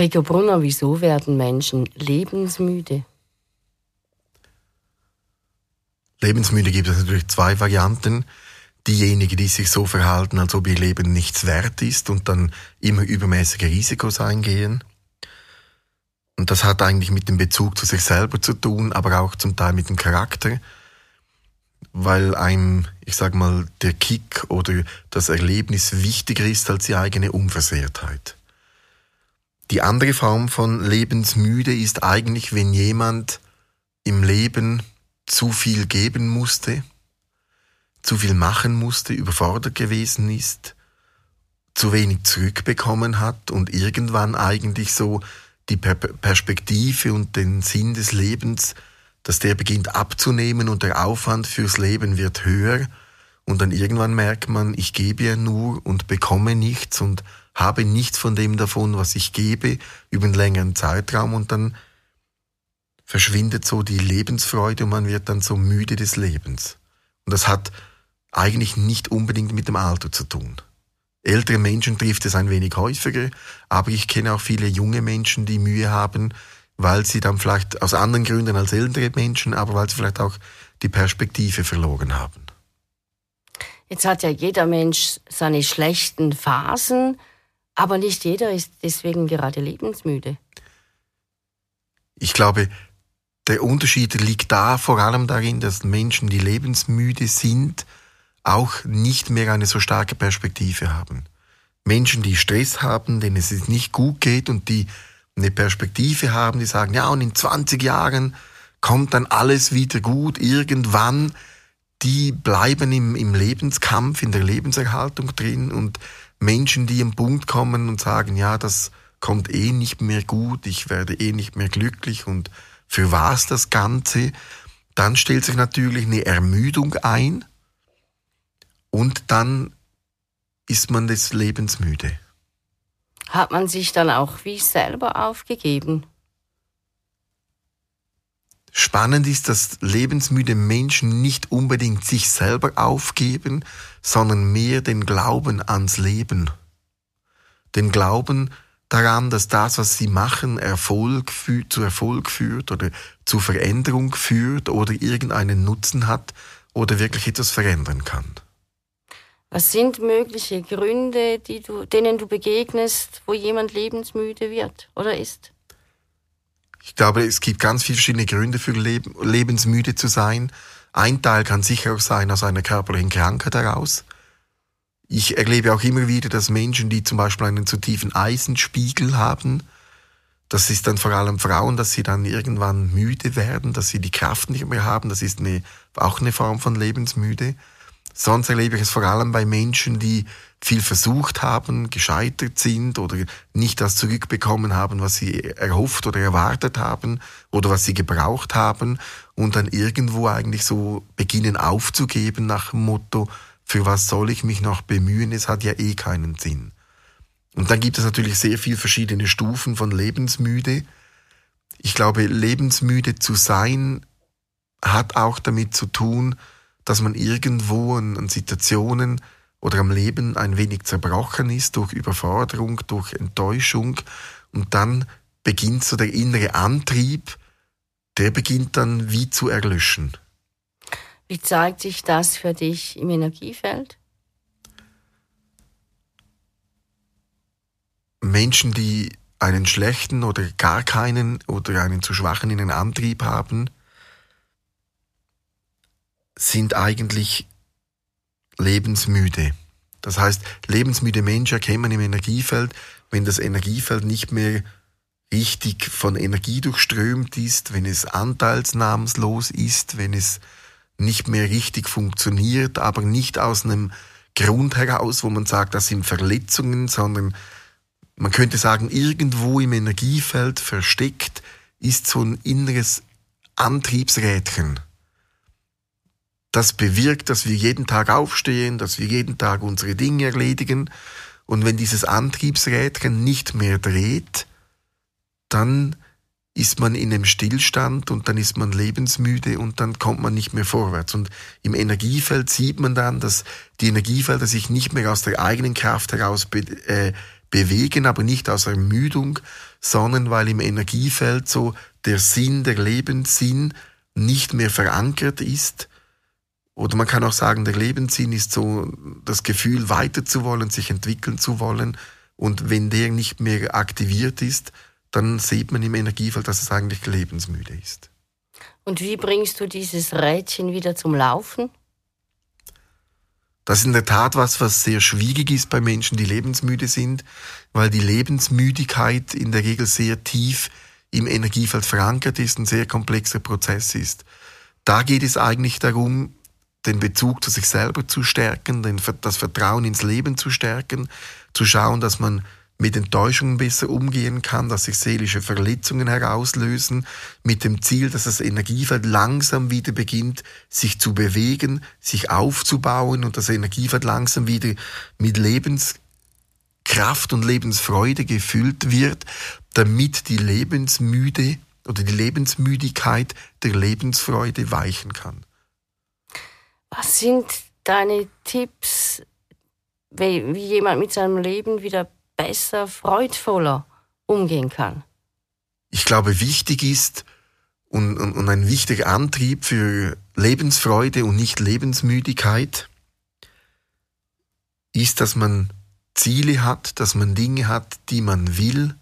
Rico Brunner, wieso werden Menschen lebensmüde? Lebensmüde gibt es natürlich zwei Varianten. Diejenigen, die sich so verhalten, als ob ihr Leben nichts wert ist und dann immer übermäßige Risikos eingehen. Und das hat eigentlich mit dem Bezug zu sich selber zu tun, aber auch zum Teil mit dem Charakter, weil einem, ich sag mal, der Kick oder das Erlebnis wichtiger ist als die eigene Unversehrtheit. Die andere Form von lebensmüde ist eigentlich, wenn jemand im Leben zu viel geben musste, zu viel machen musste, überfordert gewesen ist, zu wenig zurückbekommen hat und irgendwann eigentlich so die per Perspektive und den Sinn des Lebens, dass der beginnt abzunehmen und der Aufwand fürs Leben wird höher und dann irgendwann merkt man, ich gebe ja nur und bekomme nichts und habe nichts von dem davon, was ich gebe, über einen längeren Zeitraum und dann verschwindet so die Lebensfreude und man wird dann so müde des Lebens. Und das hat eigentlich nicht unbedingt mit dem Alter zu tun. Ältere Menschen trifft es ein wenig häufiger, aber ich kenne auch viele junge Menschen, die Mühe haben, weil sie dann vielleicht aus anderen Gründen als ältere Menschen, aber weil sie vielleicht auch die Perspektive verloren haben. Jetzt hat ja jeder Mensch seine schlechten Phasen. Aber nicht jeder ist deswegen gerade lebensmüde. Ich glaube, der Unterschied liegt da vor allem darin, dass Menschen, die lebensmüde sind, auch nicht mehr eine so starke Perspektive haben. Menschen, die Stress haben, denen es nicht gut geht und die eine Perspektive haben, die sagen, ja, und in 20 Jahren kommt dann alles wieder gut, irgendwann, die bleiben im, im Lebenskampf, in der Lebenserhaltung drin und Menschen, die am Punkt kommen und sagen, ja, das kommt eh nicht mehr gut, ich werde eh nicht mehr glücklich und für was das Ganze, dann stellt sich natürlich eine Ermüdung ein und dann ist man des Lebens müde. Hat man sich dann auch wie selber aufgegeben? Spannend ist, dass lebensmüde Menschen nicht unbedingt sich selber aufgeben, sondern mehr den Glauben ans Leben. Den Glauben daran, dass das, was sie machen, Erfolg zu Erfolg führt oder zu Veränderung führt oder irgendeinen Nutzen hat oder wirklich etwas verändern kann. Was sind mögliche Gründe, du, denen du begegnest, wo jemand lebensmüde wird oder ist? Ich glaube, es gibt ganz viele verschiedene Gründe für Leb lebensmüde zu sein. Ein Teil kann sicher auch sein aus einer körperlichen Krankheit heraus. Ich erlebe auch immer wieder, dass Menschen, die zum Beispiel einen zu tiefen Eisenspiegel haben, das ist dann vor allem Frauen, dass sie dann irgendwann müde werden, dass sie die Kraft nicht mehr haben. Das ist eine, auch eine Form von Lebensmüde. Sonst erlebe ich es vor allem bei Menschen, die viel versucht haben, gescheitert sind oder nicht das zurückbekommen haben, was sie erhofft oder erwartet haben oder was sie gebraucht haben und dann irgendwo eigentlich so beginnen aufzugeben nach dem Motto, für was soll ich mich noch bemühen, es hat ja eh keinen Sinn. Und dann gibt es natürlich sehr viele verschiedene Stufen von lebensmüde. Ich glaube, lebensmüde zu sein hat auch damit zu tun, dass man irgendwo an, an Situationen oder am Leben ein wenig zerbrochen ist durch Überforderung, durch Enttäuschung und dann beginnt so der innere Antrieb, der beginnt dann wie zu erlöschen. Wie zeigt sich das für dich im Energiefeld? Menschen, die einen schlechten oder gar keinen oder einen zu schwachen inneren Antrieb haben, sind eigentlich lebensmüde. Das heißt, lebensmüde Menschen erkennt man im Energiefeld, wenn das Energiefeld nicht mehr richtig von Energie durchströmt ist, wenn es anteilsnahmslos ist, wenn es nicht mehr richtig funktioniert, aber nicht aus einem Grund heraus, wo man sagt, das sind Verletzungen, sondern man könnte sagen, irgendwo im Energiefeld versteckt ist so ein inneres Antriebsrädchen das bewirkt, dass wir jeden Tag aufstehen, dass wir jeden Tag unsere Dinge erledigen. Und wenn dieses Antriebsrädchen nicht mehr dreht, dann ist man in einem Stillstand und dann ist man lebensmüde und dann kommt man nicht mehr vorwärts. Und im Energiefeld sieht man dann, dass die Energiefelder sich nicht mehr aus der eigenen Kraft heraus äh, bewegen, aber nicht aus Ermüdung, sondern weil im Energiefeld so der Sinn, der Lebenssinn nicht mehr verankert ist. Oder man kann auch sagen, der Lebenssinn ist so das Gefühl, weiter zu wollen, sich entwickeln zu wollen. Und wenn der nicht mehr aktiviert ist, dann sieht man im Energiefeld, dass es eigentlich lebensmüde ist. Und wie bringst du dieses Rädchen wieder zum Laufen? Das ist in der Tat was, was sehr schwierig ist bei Menschen, die lebensmüde sind, weil die Lebensmüdigkeit in der Regel sehr tief im Energiefeld verankert ist, ein sehr komplexer Prozess ist. Da geht es eigentlich darum, den Bezug zu sich selber zu stärken, das Vertrauen ins Leben zu stärken, zu schauen, dass man mit Enttäuschungen besser umgehen kann, dass sich seelische Verletzungen herauslösen, mit dem Ziel, dass das Energiefeld langsam wieder beginnt, sich zu bewegen, sich aufzubauen und das Energiefeld langsam wieder mit Lebenskraft und Lebensfreude gefüllt wird, damit die Lebensmüde oder die Lebensmüdigkeit der Lebensfreude weichen kann. Was sind deine Tipps, wie, jemand mit seinem Leben wieder besser, freudvoller umgehen kann? Ich glaube, wichtig ist und, und, und ein wichtiger Antrieb für Lebensfreude und nicht Lebensmüdigkeit ist, dass man Ziele hat, dass man Dinge hat, die man will,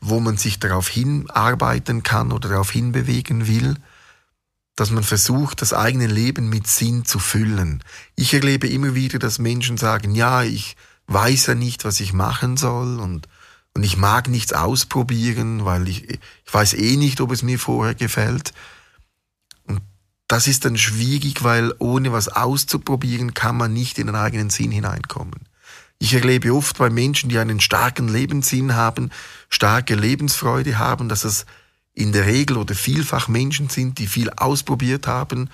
wo man sich darauf hinarbeiten kann oder darauf hinbewegen will, dass man versucht, das eigene Leben mit Sinn zu füllen. Ich erlebe immer wieder, dass Menschen sagen, ja, ich weiß ja nicht, was ich machen soll und, und ich mag nichts ausprobieren, weil ich, ich weiß eh nicht, ob es mir vorher gefällt. Und das ist dann schwierig, weil ohne was auszuprobieren kann man nicht in den eigenen Sinn hineinkommen. Ich erlebe oft bei Menschen, die einen starken Lebenssinn haben, starke Lebensfreude haben, dass es in der Regel oder vielfach Menschen sind, die viel ausprobiert haben,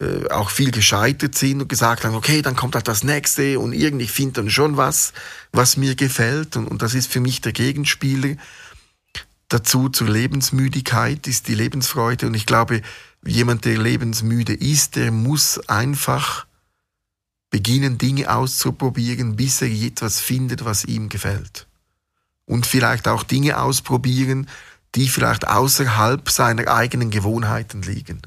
äh, auch viel gescheitert sind und gesagt haben, okay, dann kommt halt das nächste und irgendwie finde dann schon was, was mir gefällt und, und das ist für mich der Gegenspieler. Dazu zur Lebensmüdigkeit ist die Lebensfreude und ich glaube, jemand, der lebensmüde ist, der muss einfach beginnen, Dinge auszuprobieren, bis er etwas findet, was ihm gefällt. Und vielleicht auch Dinge ausprobieren, die vielleicht außerhalb seiner eigenen Gewohnheiten liegen.